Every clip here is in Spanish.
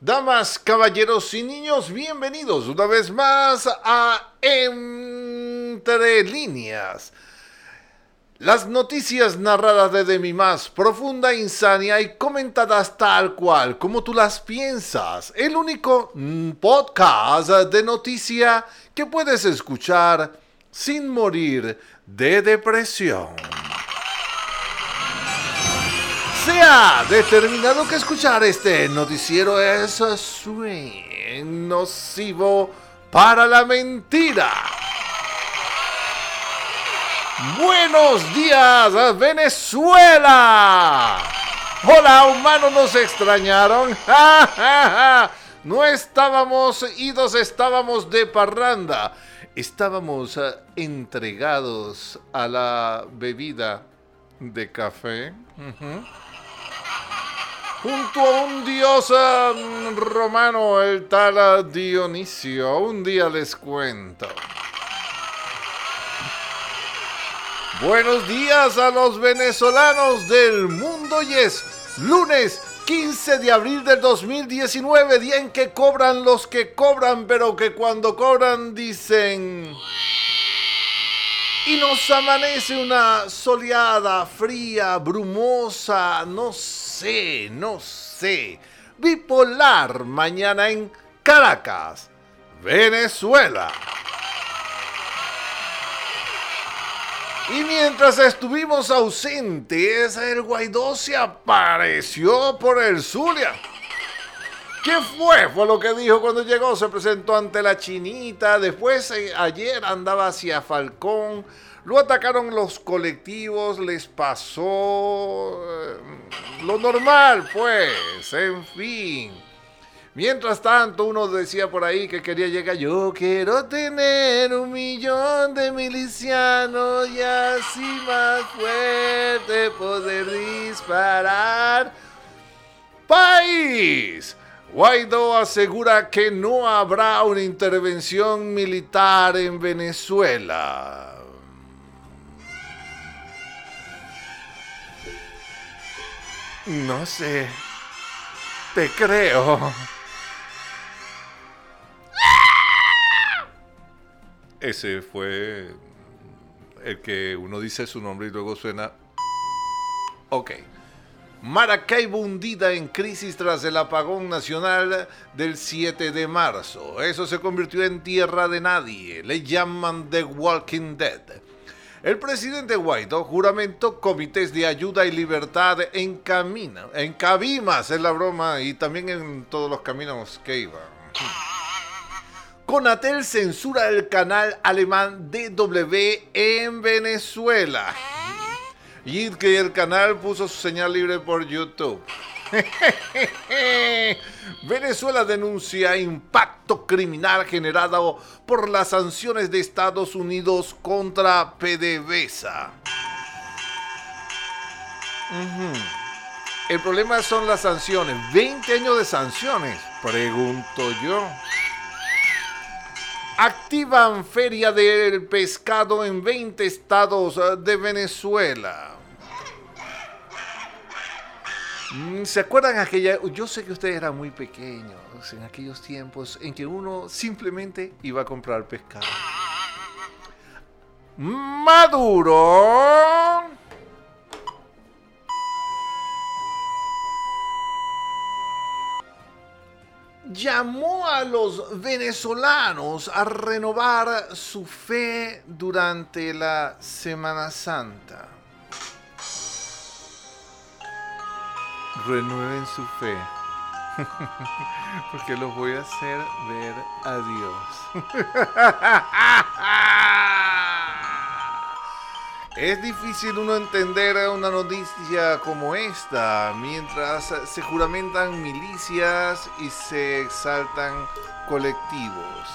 Damas, caballeros y niños, bienvenidos una vez más a Entre líneas. Las noticias narradas desde mi más profunda insania y comentadas tal cual como tú las piensas. El único mm, podcast de noticia que puedes escuchar sin morir de depresión. Se ha determinado que escuchar este noticiero es nocivo para la mentira. Buenos días, Venezuela. Hola, humanos, nos extrañaron. No estábamos idos, estábamos de parranda. Estábamos eh, entregados a la bebida de café junto a un dios romano, el tal Dionisio. Un día les cuento. Buenos días a los venezolanos del mundo y es lunes 15 de abril del 2019, día en que cobran los que cobran, pero que cuando cobran dicen... Y nos amanece una soleada, fría, brumosa, no sé sé, no sé. Bipolar mañana en Caracas, Venezuela. Y mientras estuvimos ausentes, el Guaidó se apareció por el Zulia. ¿Qué fue? Fue lo que dijo cuando llegó. Se presentó ante la chinita. Después, eh, ayer andaba hacia Falcón. Lo atacaron los colectivos, les pasó eh, lo normal, pues, en fin. Mientras tanto, uno decía por ahí que quería llegar, yo quiero tener un millón de milicianos y así más fuerte poder disparar. País. Guaidó asegura que no habrá una intervención militar en Venezuela. No sé. Te creo. Ese fue el que uno dice su nombre y luego suena... Ok. Maracaibo hundida en crisis tras el apagón nacional del 7 de marzo. Eso se convirtió en tierra de nadie. Le llaman The Walking Dead. El presidente Guaidó juramentó comités de ayuda y libertad en camino, en Cabimas, es la broma, y también en todos los caminos que iba. Conatel censura el canal alemán DW en Venezuela. Y que el canal puso su señal libre por YouTube. Venezuela denuncia impacto criminal generado por las sanciones de Estados Unidos contra PDVSA. El problema son las sanciones. 20 años de sanciones, pregunto yo. Activan feria del pescado en 20 estados de Venezuela. Mm, ¿Se acuerdan aquella? Yo sé que ustedes eran muy pequeños en aquellos tiempos en que uno simplemente iba a comprar pescado. Maduro. llamó a los venezolanos a renovar su fe durante la Semana Santa. Renueven su fe. Porque los voy a hacer ver a Dios. Es difícil uno entender una noticia como esta mientras se juramentan milicias y se exaltan colectivos,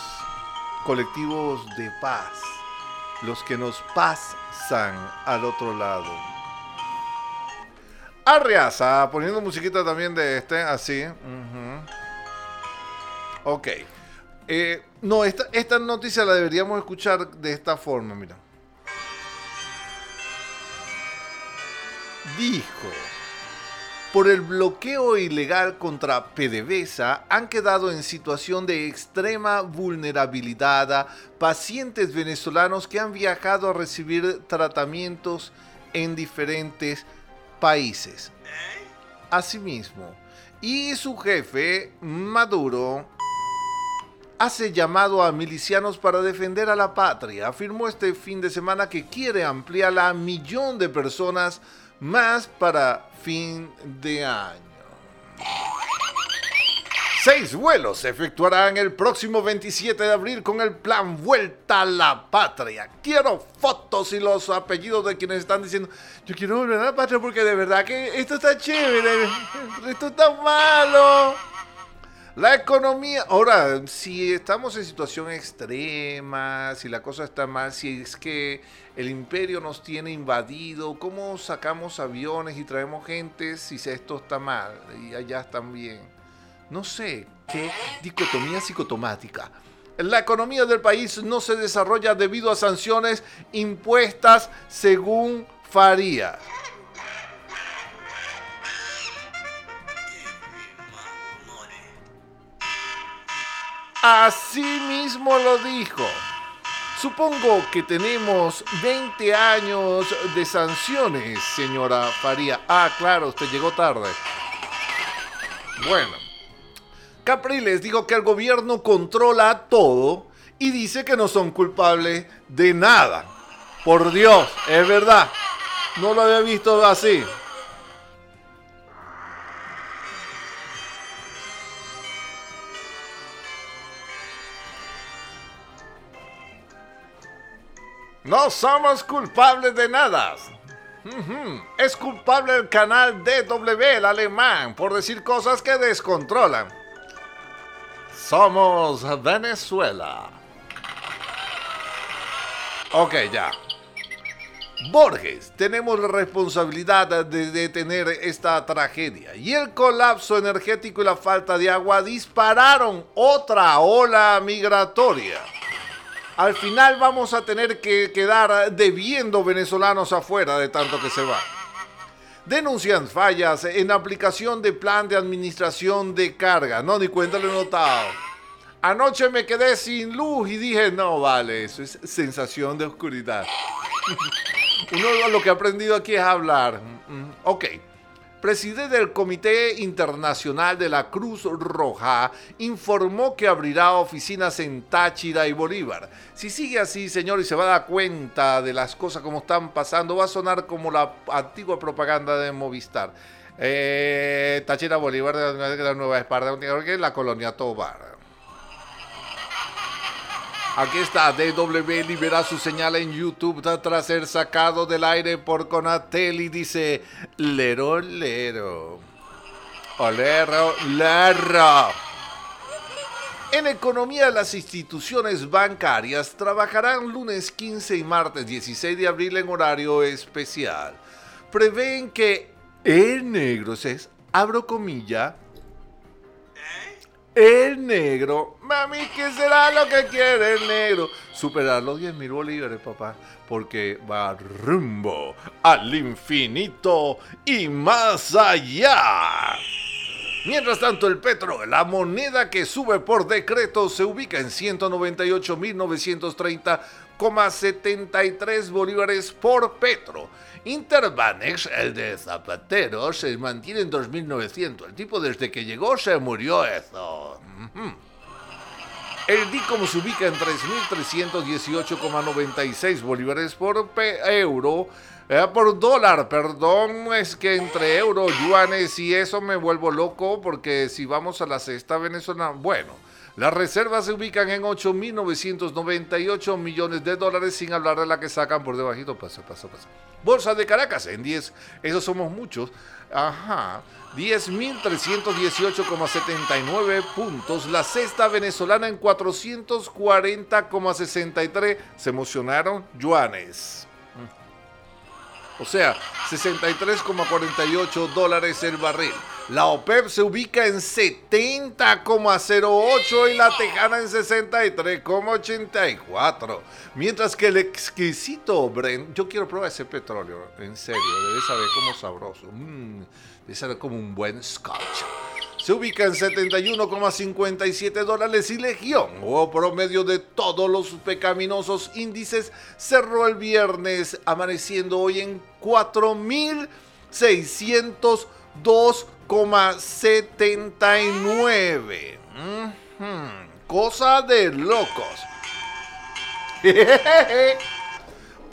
colectivos de paz, los que nos pasan al otro lado. Arreaza, poniendo musiquita también de este, así. Ok. Eh, no, esta, esta noticia la deberíamos escuchar de esta forma, mira. Dijo por el bloqueo ilegal contra PDVSA han quedado en situación de extrema vulnerabilidad pacientes venezolanos que han viajado a recibir tratamientos en diferentes países. Asimismo, y su jefe, Maduro, hace llamado a milicianos para defender a la patria. Afirmó este fin de semana que quiere ampliar a millón de personas más para fin de año. Seis vuelos se efectuarán el próximo 27 de abril con el plan Vuelta a la Patria. Quiero fotos y los apellidos de quienes están diciendo, yo quiero volver a la patria porque de verdad que esto está chévere, esto está malo. La economía, ahora, si estamos en situación extrema, si la cosa está mal, si es que el imperio nos tiene invadido, ¿cómo sacamos aviones y traemos gente si esto está mal y allá están bien? No sé, qué dicotomía psicotomática. La economía del país no se desarrolla debido a sanciones impuestas según Faría. Así mismo lo dijo. Supongo que tenemos 20 años de sanciones, señora Faría. Ah, claro, usted llegó tarde. Bueno, Capriles dijo que el gobierno controla todo y dice que no son culpables de nada. Por Dios, es verdad. No lo había visto así. No somos culpables de nada. Es culpable el canal DW, el alemán, por decir cosas que descontrolan. Somos Venezuela. Ok, ya. Borges, tenemos la responsabilidad de detener esta tragedia. Y el colapso energético y la falta de agua dispararon otra ola migratoria. Al final vamos a tener que quedar debiendo venezolanos afuera de tanto que se va. Denuncian fallas en aplicación de plan de administración de carga. No, ni cuenta lo he notado. Anoche me quedé sin luz y dije, no, vale, eso es sensación de oscuridad. Uno lo que ha aprendido aquí es hablar. Mm, mm, ok presidente del Comité Internacional de la Cruz Roja, informó que abrirá oficinas en Táchira y Bolívar. Si sigue así, señor, y se va a dar cuenta de las cosas como están pasando, va a sonar como la antigua propaganda de Movistar. Eh, Táchira, Bolívar, de la Nueva Esparta, la colonia Tobar. Aquí está, DW libera su señal en YouTube tras ser sacado del aire por Conatel y dice, lero, lero. Olero, lero. En economía, las instituciones bancarias trabajarán lunes 15 y martes 16 de abril en horario especial. Prevén que el negro, es, abro comilla, el negro, mami, ¿qué será lo que quiere el negro? Superar los 10 mil bolívares, papá, porque va rumbo al infinito y más allá. Mientras tanto, el petro, la moneda que sube por decreto, se ubica en 198.930,73 bolívares por petro Interbanex, el de Zapatero, se mantiene en 2.900. El tipo desde que llegó se murió eso. El DICOM se ubica en 3.318,96 bolívares por euro. Eh, por dólar, perdón, es que entre euro, yuanes y eso me vuelvo loco porque si vamos a la cesta venezolana, bueno, las reservas se ubican en 8.998 millones de dólares sin hablar de la que sacan por debajito. Pasa, pasa, pasa. Bolsa de Caracas en 10, esos somos muchos. Ajá. 10.318,79 puntos. La cesta venezolana en 440,63. Se emocionaron yuanes. O sea, 63,48 dólares el barril. La OPEP se ubica en 70,08 y la Tejana en 63,84. Mientras que el exquisito Brent, yo quiero probar ese petróleo, en serio, debe saber como sabroso. Mm, Empieza como un buen scotch. Se ubica en 71,57 dólares y Legión, o promedio de todos los pecaminosos índices, cerró el viernes, amaneciendo hoy en 4.602,79. Cosa de locos.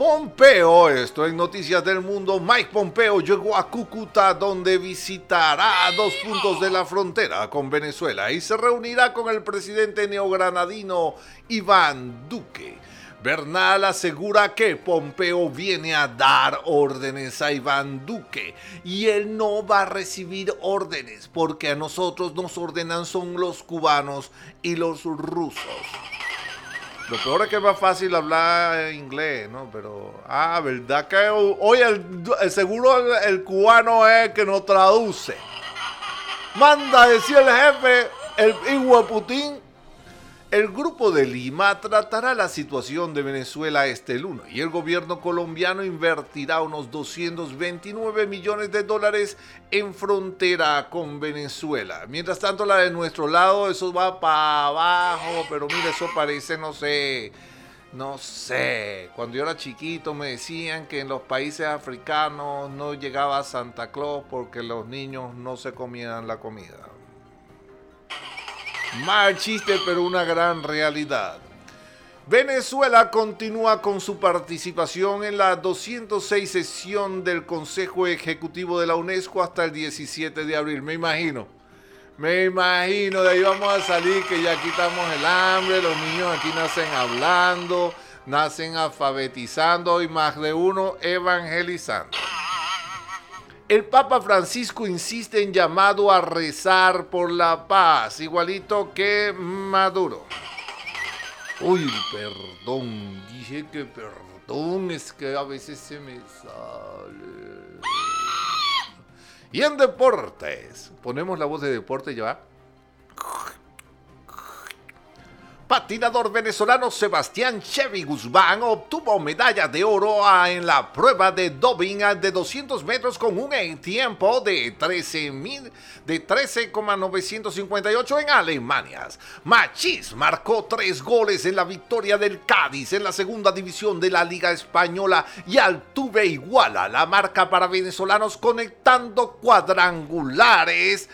Pompeo, esto en Noticias del Mundo, Mike Pompeo llegó a Cúcuta donde visitará dos puntos de la frontera con Venezuela y se reunirá con el presidente neogranadino Iván Duque. Bernal asegura que Pompeo viene a dar órdenes a Iván Duque y él no va a recibir órdenes porque a nosotros nos ordenan son los cubanos y los rusos. Lo peor es que es más fácil hablar inglés, ¿no? Pero, ah, ¿verdad que hoy el, seguro el, cubano es el que nos traduce? Manda, decía el jefe, el hijo de Putin, el Grupo de Lima tratará la situación de Venezuela este lunes y el gobierno colombiano invertirá unos 229 millones de dólares en frontera con Venezuela. Mientras tanto, la de nuestro lado, eso va para abajo, pero mire, eso parece, no sé, no sé. Cuando yo era chiquito me decían que en los países africanos no llegaba Santa Claus porque los niños no se comían la comida. Mal chiste, pero una gran realidad. Venezuela continúa con su participación en la 206 sesión del Consejo Ejecutivo de la UNESCO hasta el 17 de abril. Me imagino. Me imagino, de ahí vamos a salir que ya quitamos el hambre, los niños aquí nacen hablando, nacen alfabetizando y más de uno evangelizando. El Papa Francisco insiste en llamado a rezar por la paz, igualito que Maduro. Uy, perdón, dije que perdón, es que a veces se me sale. Y en deportes, ponemos la voz de deporte ya. Patinador venezolano Sebastián Chevy Guzmán obtuvo medalla de oro en la prueba de Dobing de 200 metros con un tiempo de 13,958 en Alemania. Machís marcó tres goles en la victoria del Cádiz en la segunda división de la Liga Española y Altuve iguala la marca para venezolanos conectando cuadrangulares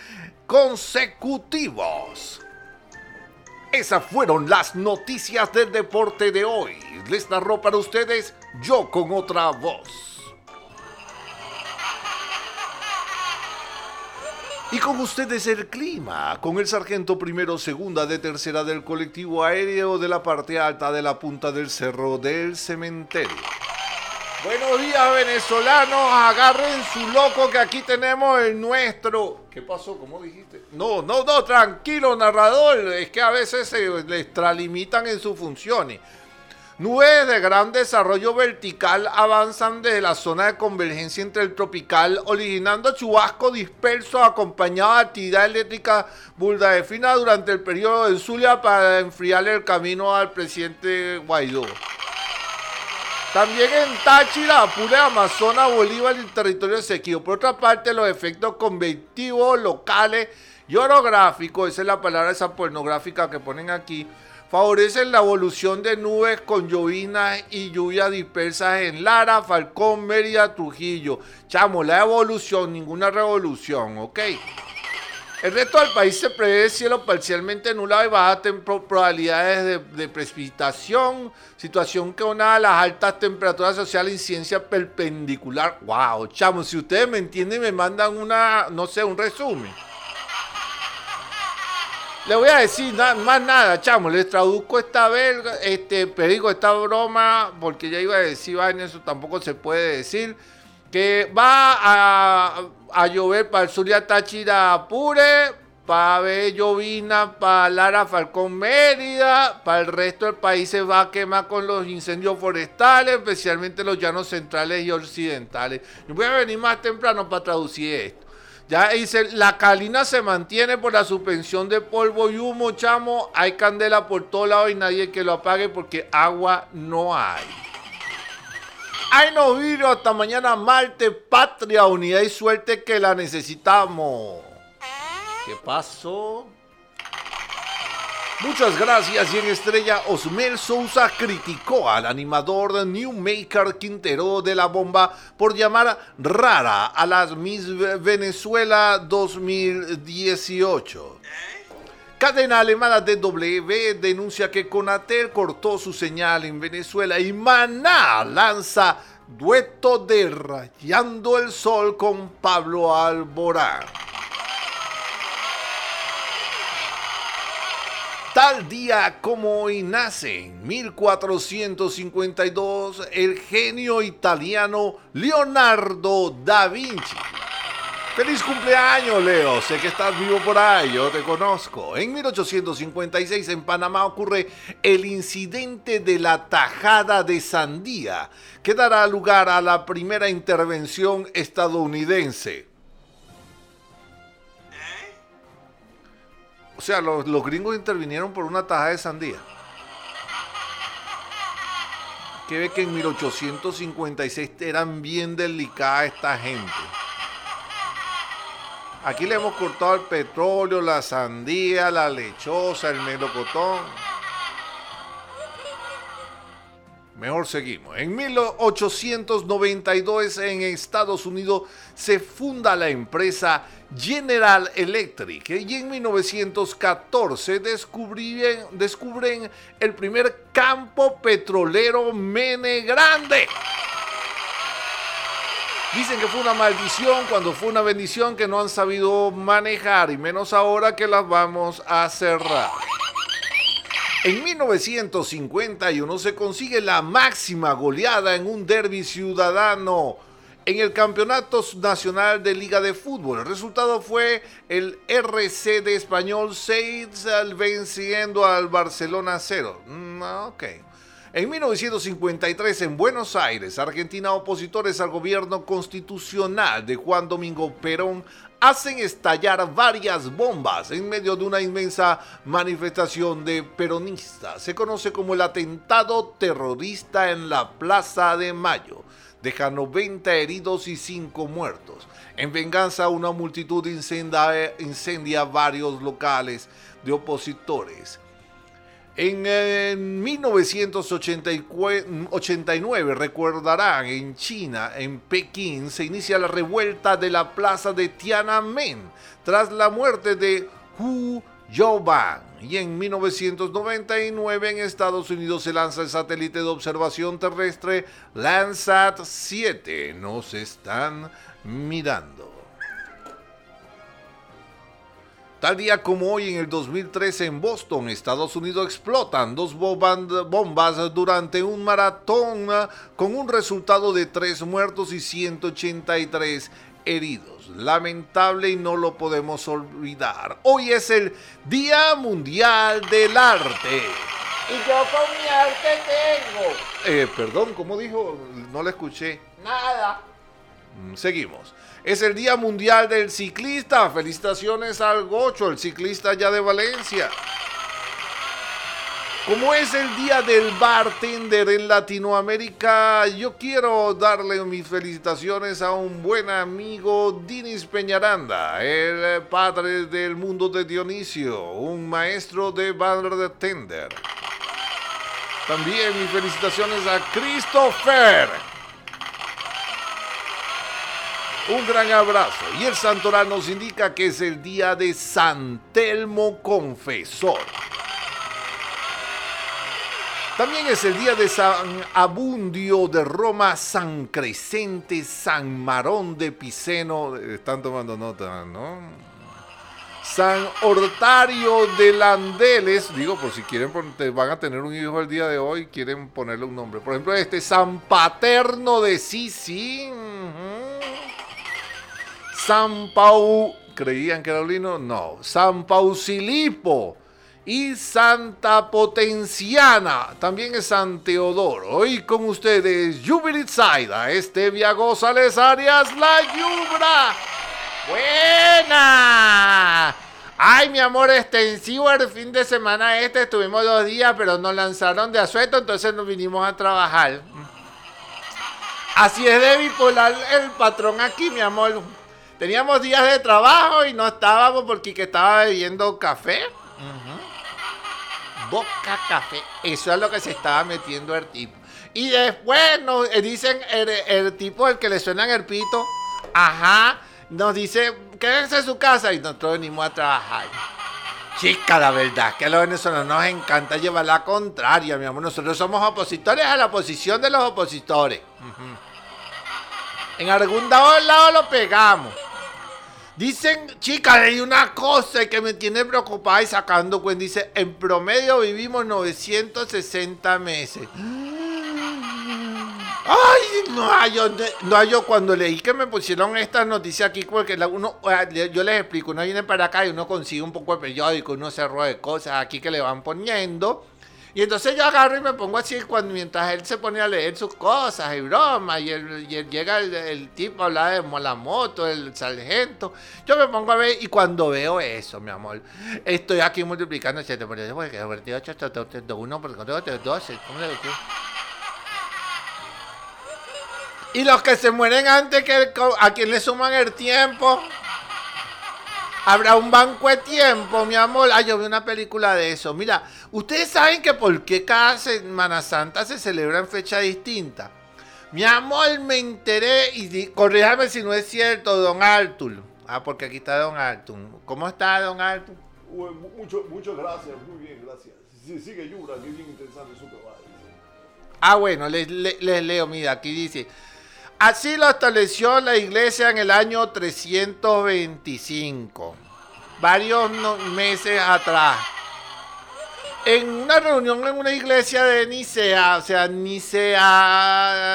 consecutivos. Esas fueron las noticias del deporte de hoy. Les narró para ustedes yo con otra voz. Y con ustedes el clima, con el sargento primero, segunda de tercera del colectivo aéreo de la parte alta de la punta del cerro del cementerio. Buenos días venezolanos, agarren su loco que aquí tenemos el nuestro. ¿Qué pasó? ¿Cómo dijiste? No, no, no, tranquilo narrador, es que a veces se les extralimitan en sus funciones. Nubes de gran desarrollo vertical avanzan desde la zona de convergencia entre el tropical, originando chubasco disperso acompañado de actividad eléctrica fina durante el periodo de Zulia para enfriarle el camino al presidente Guaidó. También en Táchira, Apure, Amazonas, Bolívar y el territorio sequío. Por otra parte, los efectos convectivos locales y orográficos, esa es la palabra esa pornográfica que ponen aquí, favorecen la evolución de nubes con llovinas y lluvias dispersas en Lara, Falcón, Mérida, Trujillo. Chamo, la evolución, ninguna revolución, ¿ok? El resto del país se prevé cielo parcialmente nublado y bajas probabilidades de, precipitación, situación que una de las altas temperaturas sociales incidencia perpendicular. Wow, chamo, si ustedes me entienden me mandan una, no sé, un resumen. Le voy a decir más nada, chamo, les traduzco esta verga, este, digo esta broma, porque ya iba a decir, vaina, eso tampoco se puede decir que va a, llover para el sur de Táchira Apure, para llovina para Lara Falcón Mérida, para el resto del país se va a quemar con los incendios forestales, especialmente los llanos centrales y occidentales. Yo voy a venir más temprano para traducir esto. Ya dice, la calina se mantiene por la suspensión de polvo y humo, chamo. Hay candela por todos lados y nadie que lo apague porque agua no hay. Ay, no vino hasta mañana Marte, patria, unidad y suerte que la necesitamos. ¿Qué pasó? Muchas gracias y en estrella Osmel Sousa criticó al animador Newmaker Quintero de la bomba por llamar rara a las Miss Venezuela 2018. Cadena alemana DW denuncia que Conatel cortó su señal en Venezuela y Maná lanza dueto de Rayando el Sol con Pablo Alborán. Tal día como hoy nace en 1452 el genio italiano Leonardo da Vinci. Feliz cumpleaños, Leo. Sé que estás vivo por ahí, yo te conozco. En 1856 en Panamá ocurre el incidente de la tajada de sandía, que dará lugar a la primera intervención estadounidense. O sea, los, gringos intervinieron por una taja de sandía. Que ve que en 1856 eran bien delicada esta gente. Aquí le hemos cortado el petróleo, la sandía, la lechosa, el melocotón. Mejor seguimos. En 1892 en Estados Unidos se funda la empresa General Electric y en 1914 descubren, descubren el primer campo petrolero Mene Grande. Dicen que fue una maldición cuando fue una bendición que no han sabido manejar y menos ahora que las vamos a cerrar. En 1951 se consigue la máxima goleada en un derby ciudadano en el Campeonato Nacional de Liga de Fútbol. El resultado fue el RC de Español 6 venciendo al Barcelona 0. Mm, ok. En 1953, en Buenos Aires, Argentina, opositores al gobierno constitucional de Juan Domingo Perón hacen estallar varias bombas en medio de una inmensa manifestación de peronistas. Se conoce como el atentado terrorista en la Plaza de Mayo. Deja 90 heridos y 5 muertos. En venganza, una multitud incendia, incendia varios locales de opositores. En 1989, recordarán, en China, en Pekín, se inicia la revuelta de la plaza de Tiananmen tras la muerte de Hu Yaobang. Y en 1999 en Estados Unidos se lanza el satélite de observación terrestre Landsat 7. Nos están mirando. Tal día como hoy en el 2013 en Boston, Estados Unidos, explotan dos bombas durante un maratón ah, con un resultado de 3 muertos y 183 heridos. Lamentable y no lo podemos olvidar. Hoy es el Día Mundial del Arte. Y yo con mi arte tengo. Eh, perdón, ¿cómo dijo? No le escuché. Nada. Mm, seguimos. Es el Día Mundial del Ciclista. Felicitaciones al Gocho, el ciclista ya de Valencia. Como es el día del bartender en Latinoamérica, yo quiero darle mis felicitaciones a un buen amigo, Dinis Peñaranda, el padre del mundo de Dionisio, un maestro de bartender. También mis felicitaciones a Christopher, un gran abrazo. Y el santoral nos indica que es el día de San Telmo Confesor. También es el día de San Abundio de Roma, San Crescente, San Marón de Piceno. Están tomando nota, ¿no? San Hortario de Landeles, digo, por si quieren, van a tener un hijo el día de hoy, quieren ponerle un nombre. Por ejemplo, este San Paterno de Sisi. San Pau, ¿creían que era? No, San Pausilipo y Santa Potenciana, también es San Teodoro. Hoy con ustedes, Jubilit Saida, Estevia González Arias, La Yubra. ¡Buena! Ay, mi amor, extensivo el fin de semana este, estuvimos dos días, pero nos lanzaron de asueto, entonces nos vinimos a trabajar. Así es de bipolar el patrón aquí, mi amor. Teníamos días de trabajo y no estábamos porque que estaba bebiendo café. Boca café. Eso es lo que se estaba metiendo el tipo. Y después nos eh, dicen el, tipo, el que le suena el pito, ajá, nos dice, quédense en su casa y nosotros venimos a trabajar. Chica, la verdad que a los venezolanos nos encanta llevar la contraria, mi amor. Nosotros somos opositores a la oposición de los opositores. En algún lado lo pegamos. Dicen, chicas, hay una cosa que me tiene preocupada y sacando cuenta. Dice, en promedio vivimos 960 meses. Ay, no, yo, no, yo cuando leí que me pusieron estas noticias aquí, porque uno, yo les explico, uno viene para acá y uno consigue un poco de periódico, uno se de cosas aquí que le van poniendo. Y entonces yo agarro y me pongo así cuando mientras él se pone a leer sus cosas y bromas, y, llega el, tipo a hablar de la moto, el sargento. Yo me pongo a ver y cuando veo eso, mi amor, estoy aquí multiplicando 7 por 10, porque 8, 1 por 12, ¿cómo le digo? Y los que se mueren antes que a quien le suman el tiempo. Habrá un banco de tiempo, mi amor. Ah, yo vi una película de eso. Mira, ustedes saben que por qué cada Semana Santa se celebra en fecha distinta. Mi amor, me enteré y corríjame si no es cierto, don Artur. Ah, porque aquí está don Artur. ¿Cómo está, don Artur? Mucho, muchas gracias, muy bien, gracias. Sí, sigue Yura, que bien interesante su trabajo. Ah, bueno, les leo, mira, aquí dice. Así lo estableció la iglesia en el año 325, varios meses atrás. En una reunión en una iglesia de Nicea, o sea, ni se,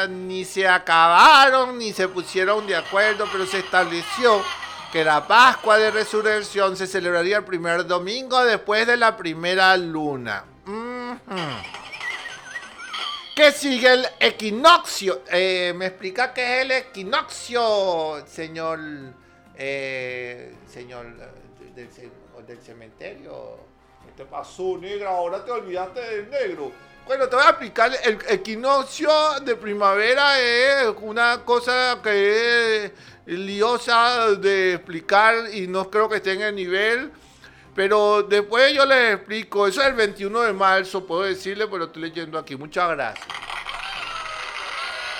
ni se acabaron, ni se pusieron de acuerdo, pero se estableció que la Pascua de Resurrección se celebraría el primer domingo después de la primera luna. ¿Qué sigue el equinoccio? Eh, ¿Me explica qué es el equinoccio, señor, eh, señor eh, del, cementerio? ¿Qué te pasó, negra? Ahora te olvidaste del negro. Bueno, te voy a explicar. El equinoccio de primavera es una cosa que es liosa de explicar y no creo que esté en el nivel pero después yo les explico. Eso es el 21 de marzo, puedo decirle, pero estoy leyendo aquí. Muchas gracias.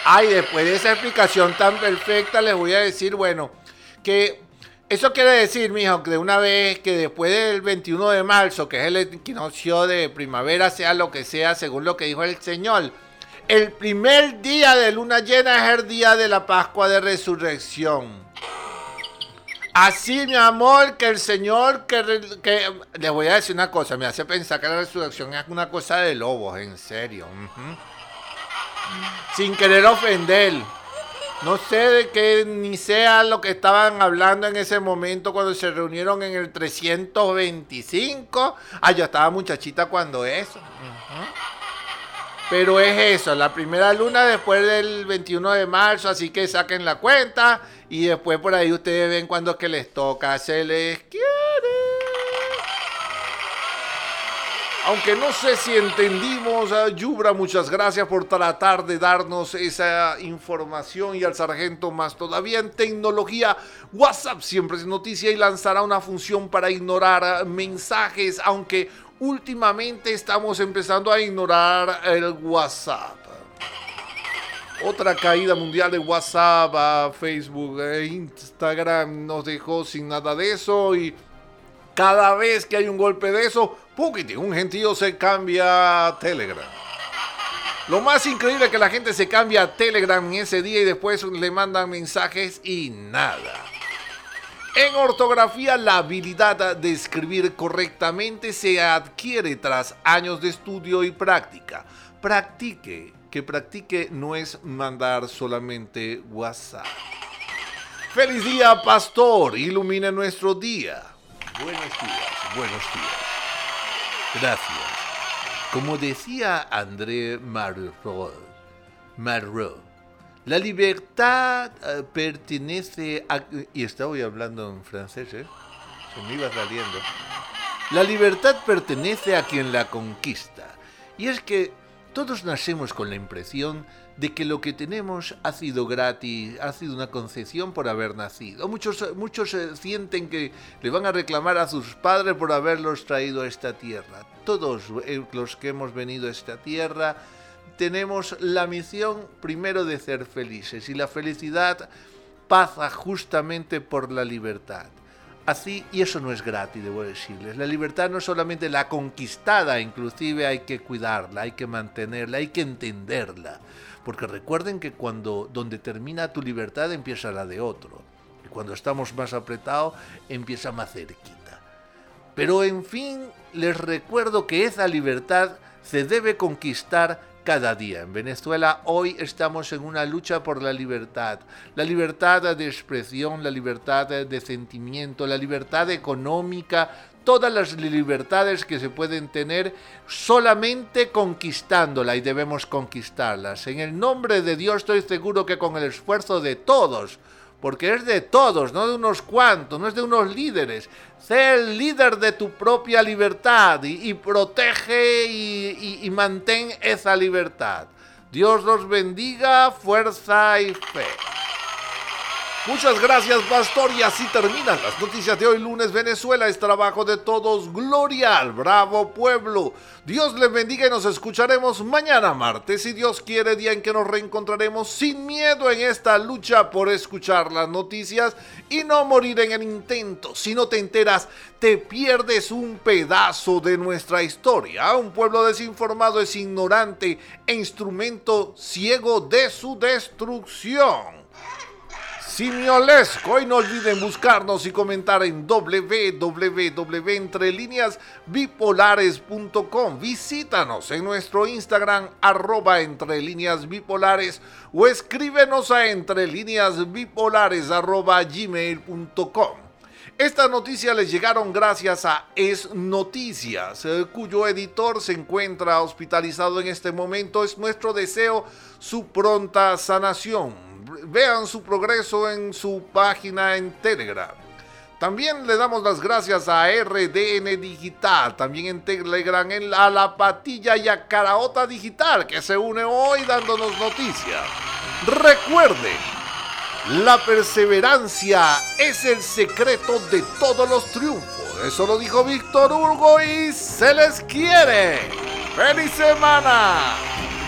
Ay, después de esa explicación tan perfecta, les voy a decir, bueno, que eso quiere decir, mijo, que de una vez que después del 21 de marzo, que es el equinoccio de primavera, sea lo que sea, según lo que dijo el Señor, el primer día de luna llena es el día de la Pascua de Resurrección. Así, mi amor, que el Señor, que, les voy a decir una cosa, me hace pensar que la resurrección es una cosa de lobos, en serio. Sin querer ofender. No sé de qué ni sea lo que estaban hablando en ese momento cuando se reunieron en el 325. Ah, yo estaba muchachita cuando eso. Pero es eso, la primera luna después del 21 de marzo, así que saquen la cuenta y después por ahí ustedes ven cuando es que les toca, se les quiere. Aunque no sé si entendimos, a Yubra, muchas gracias por tratar de darnos esa información y al sargento más todavía en tecnología. WhatsApp siempre es noticia y lanzará una función para ignorar mensajes, aunque últimamente estamos empezando a ignorar el WhatsApp. Otra caída mundial de WhatsApp, Facebook e Instagram nos dejó sin nada de eso y cada vez que hay un golpe de eso, un gentío se cambia a Telegram. Lo más increíble es que la gente se cambia a Telegram en ese día y después le mandan mensajes y nada. En ortografía, la habilidad de escribir correctamente se adquiere tras años de estudio y práctica. Practique que practique no es mandar solamente WhatsApp. Feliz día, pastor. Ilumina nuestro día. Buenos días, buenos días. Gracias. Como decía André Malraux, la libertad eh, pertenece a... Y estaba hablando en francés, ¿eh? Se me iba saliendo. La libertad pertenece a quien la conquista. Y es que Todos nacemos con la impresión de que lo que tenemos ha sido gratis, ha sido una concesión por haber nacido. Muchos, muchos eh, sienten que le van a reclamar a sus padres por haberlos traído a esta tierra. Todos eh, los que hemos venido a esta tierra tenemos la misión primero de ser felices y la felicidad pasa justamente por la libertad. Así, y eso no es gratis, debo decirles. La libertad no es solamente la conquistada, inclusive hay que cuidarla, hay que mantenerla, hay que entenderla. Porque recuerden que cuando donde termina tu libertad empieza la de otro. Y cuando estamos más apretados, empieza más cerquita. Pero en fin, les recuerdo que esa libertad se debe conquistar cada día. En Venezuela hoy estamos en una lucha por la libertad, la libertad de expresión, la libertad de sentimiento, la libertad económica, todas las libertades que se pueden tener solamente conquistándola y debemos conquistarlas. En el nombre de Dios estoy seguro que con el esfuerzo de todos, porque es de todos, no de unos cuantos, no es de unos líderes. Sé el líder de tu propia libertad y, protege y, y mantén esa libertad. Dios los bendiga, fuerza y fe. Muchas gracias, Pastor. Y así terminan las noticias de hoy, lunes. Venezuela es trabajo de todos. Gloria al bravo pueblo. Dios les bendiga y nos escucharemos mañana martes. Si Dios quiere, día en que nos reencontraremos sin miedo en esta lucha por escuchar las noticias y no morir en el intento. Si no te enteras, te pierdes un pedazo de nuestra historia. Un pueblo desinformado es ignorante e instrumento ciego de su destrucción. Simiolesco. Y no olviden buscarnos y comentar en www.entrelineasbipolares.com. Visítanos en nuestro Instagram arroba entre líneas bipolares o escríbenos a entrelineasbipolares arroba gmail.com. Estas noticias les llegaron gracias a Es Noticias, eh, cuyo editor se encuentra hospitalizado en este momento. Es nuestro deseo su pronta sanación vean su progreso en su página en Telegram. También le damos las gracias a RDN Digital, también en Telegram, en, a la patilla y a Caraota Digital, que se une hoy dándonos noticias. Recuerde, la perseverancia es el secreto de todos los triunfos. Eso lo dijo Víctor Hugo y se les quiere. ¡Feliz semana!